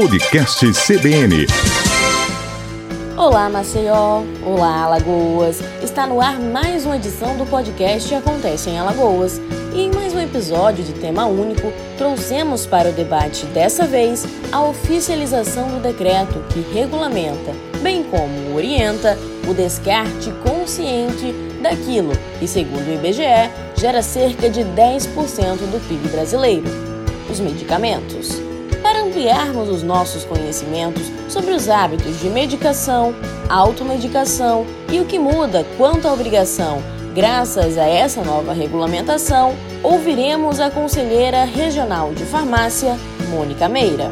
Podcast CBN. Olá, Maceió. Olá, Alagoas. Está no ar mais uma edição do podcast Acontece em Alagoas. E em mais um episódio de tema único, trouxemos para o debate dessa vez a oficialização do decreto que regulamenta, bem como orienta, o descarte consciente daquilo que, segundo o IBGE, gera cerca de 10% do PIB brasileiro: os medicamentos ampliarmos os nossos conhecimentos sobre os hábitos de medicação, automedicação e o que muda quanto à obrigação. Graças a essa nova regulamentação, ouviremos a conselheira regional de farmácia, Mônica Meira.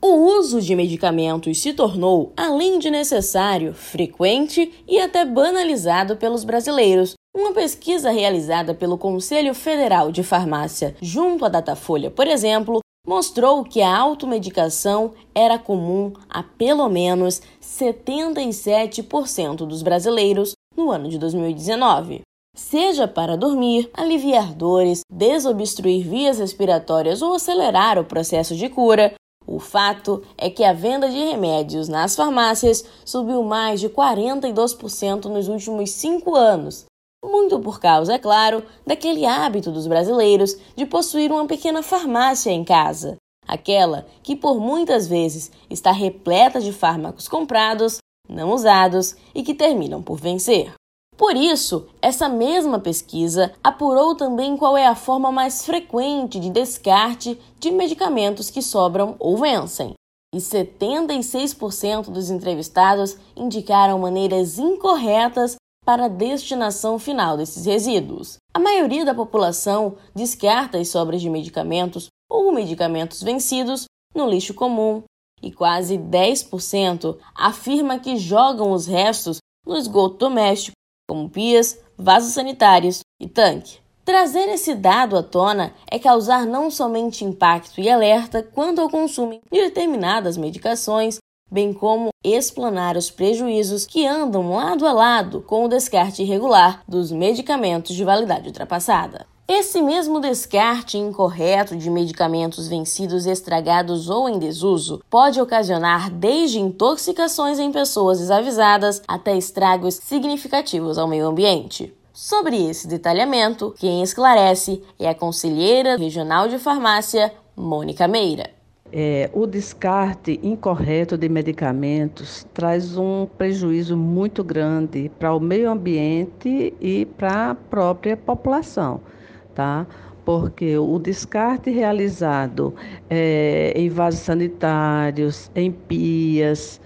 O uso de medicamentos se tornou, além de necessário, frequente e até banalizado pelos brasileiros, uma pesquisa realizada pelo Conselho Federal de Farmácia, junto à Datafolha, por exemplo, mostrou que a automedicação era comum a pelo menos 77% dos brasileiros no ano de 2019. Seja para dormir, aliviar dores, desobstruir vias respiratórias ou acelerar o processo de cura, o fato é que a venda de remédios nas farmácias subiu mais de 42% nos últimos cinco anos, muito por causa, é claro, daquele hábito dos brasileiros de possuir uma pequena farmácia em casa, aquela que por muitas vezes está repleta de fármacos comprados, não usados e que terminam por vencer. Por isso, essa mesma pesquisa apurou também qual é a forma mais frequente de descarte de medicamentos que sobram ou vencem. E 76% dos entrevistados indicaram maneiras incorretas para a destinação final desses resíduos. A maioria da população descarta as sobras de medicamentos ou medicamentos vencidos no lixo comum, e quase 10% afirma que jogam os restos no esgoto doméstico, como pias, vasos sanitários e tanque. Trazer esse dado à tona é causar não somente impacto e alerta quanto ao consumo de determinadas medicações, bem como explanar os prejuízos que andam lado a lado com o descarte irregular dos medicamentos de validade ultrapassada. Esse mesmo descarte incorreto de medicamentos vencidos, estragados ou em desuso pode ocasionar desde intoxicações em pessoas desavisadas até estragos significativos ao meio ambiente. Sobre esse detalhamento, quem esclarece é a conselheira regional de farmácia, Mônica Meira. É, o descarte incorreto de medicamentos traz um prejuízo muito grande para o meio ambiente e para a própria população, tá? Porque o descarte realizado é, em vasos sanitários, em pias,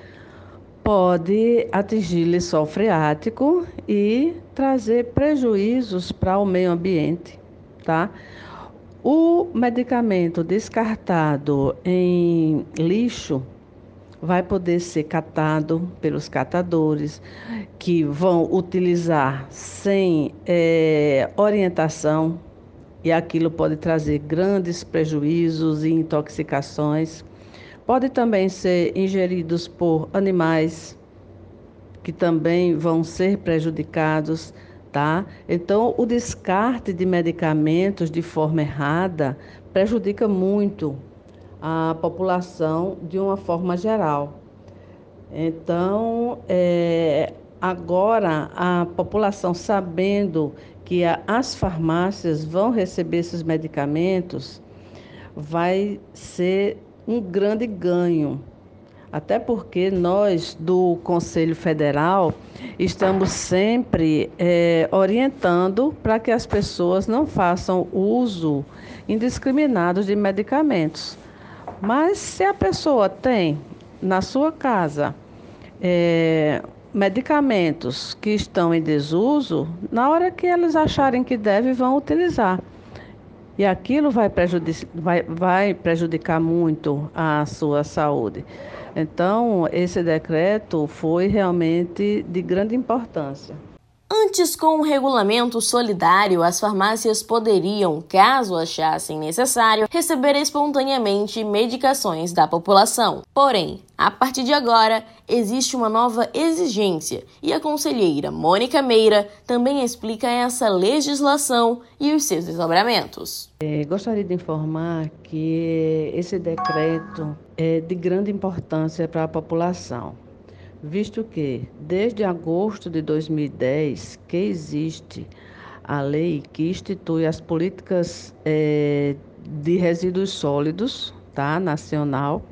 pode atingir lençol freático e trazer prejuízos para o meio ambiente, tá? O medicamento descartado em lixo vai poder ser catado pelos catadores que vão utilizar sem é, orientação e aquilo pode trazer grandes prejuízos e intoxicações. Pode também ser ingeridos por animais que também vão ser prejudicados tá? Então, o descarte de medicamentos de forma errada prejudica muito a população de uma forma geral. Então, é, agora a população sabendo que a, as farmácias vão receber esses medicamentos, vai ser um grande ganho até porque nós do Conselho Federal estamos sempre é, orientando para que as pessoas não façam uso indiscriminado de medicamentos. Mas se a pessoa tem na sua casa é, medicamentos que estão em desuso, na hora que eles acharem que deve, vão utilizar. E aquilo vai, prejudicar, vai, vai prejudicar muito a sua saúde. Então, esse decreto foi realmente de grande importância. Antes, com o regulamento solidário, as farmácias poderiam, caso achassem necessário, receber espontaneamente medicações da população. Porém, a partir de agora, existe uma nova exigência e a conselheira Mônica Meira também explica essa legislação e os seus desdobramentos. É, gostaria de informar que esse decreto é de grande importância para a população visto que, desde agosto de 2010, que existe a lei que institui as políticas é, de resíduos sólidos, tá, nacional,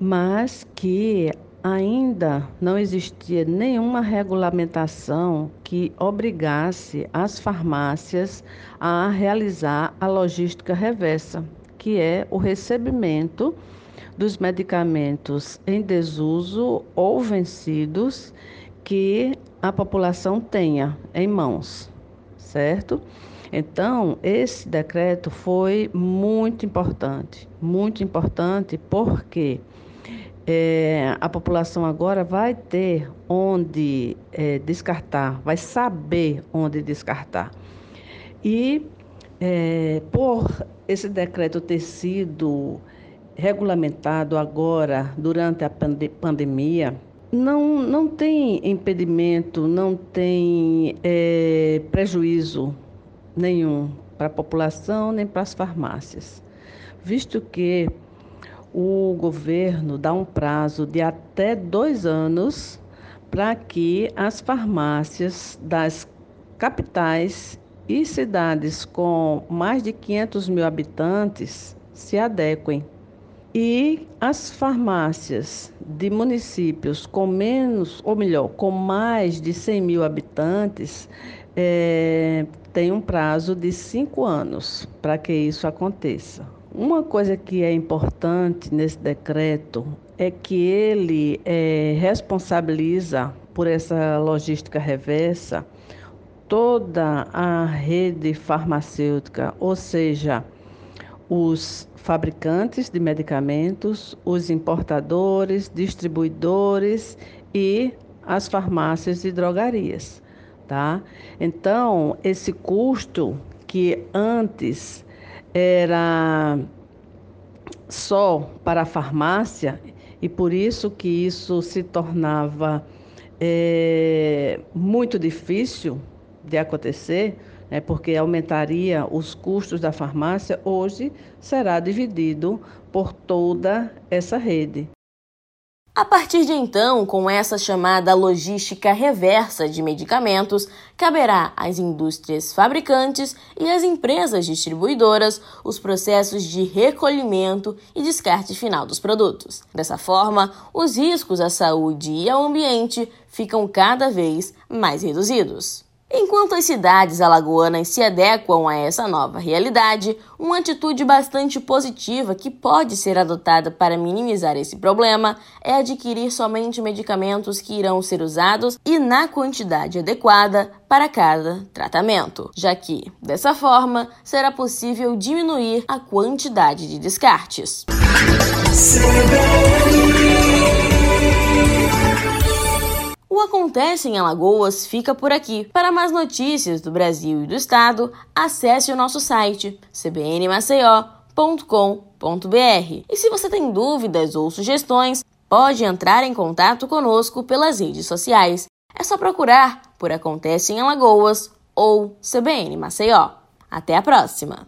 mas que ainda não existia nenhuma regulamentação que obrigasse as farmácias a realizar a logística reversa, que é o recebimento dos medicamentos em desuso ou vencidos que a população tenha em mãos, certo? Então, esse decreto foi muito importante, muito importante porque é, a população agora vai ter onde é, descartar, vai saber onde descartar. E é, por esse decreto ter sido regulamentado agora durante a pande pandemia, não, não tem impedimento, não tem é, prejuízo nenhum para a população nem para as farmácias, visto que o governo dá um prazo de até dois anos para que as farmácias das capitais e cidades com mais de 500 mil habitantes se adequem e as farmácias de municípios com menos, ou melhor, com mais de 100 mil habitantes, é, tem um prazo de cinco anos para que isso aconteça. Uma coisa que é importante nesse decreto é que ele é, responsabiliza por essa logística reversa toda a rede farmacêutica, ou seja, os fabricantes de medicamentos, os importadores, distribuidores e as farmácias e drogarias, tá? Então, esse custo que antes era só para a farmácia e por isso que isso se tornava é, muito difícil de acontecer, né, porque aumentaria os custos da farmácia, hoje será dividido por toda essa rede. A partir de então, com essa chamada logística reversa de medicamentos, caberá às indústrias fabricantes e às empresas distribuidoras os processos de recolhimento e descarte final dos produtos. Dessa forma, os riscos à saúde e ao ambiente ficam cada vez mais reduzidos. Enquanto as cidades alagoanas se adequam a essa nova realidade, uma atitude bastante positiva que pode ser adotada para minimizar esse problema é adquirir somente medicamentos que irão ser usados e na quantidade adequada para cada tratamento, já que, dessa forma, será possível diminuir a quantidade de descartes. O Acontece em Alagoas fica por aqui. Para mais notícias do Brasil e do Estado, acesse o nosso site cbnmaceió.com.br. E se você tem dúvidas ou sugestões, pode entrar em contato conosco pelas redes sociais. É só procurar por Acontece em Alagoas ou CBN Maceió. Até a próxima!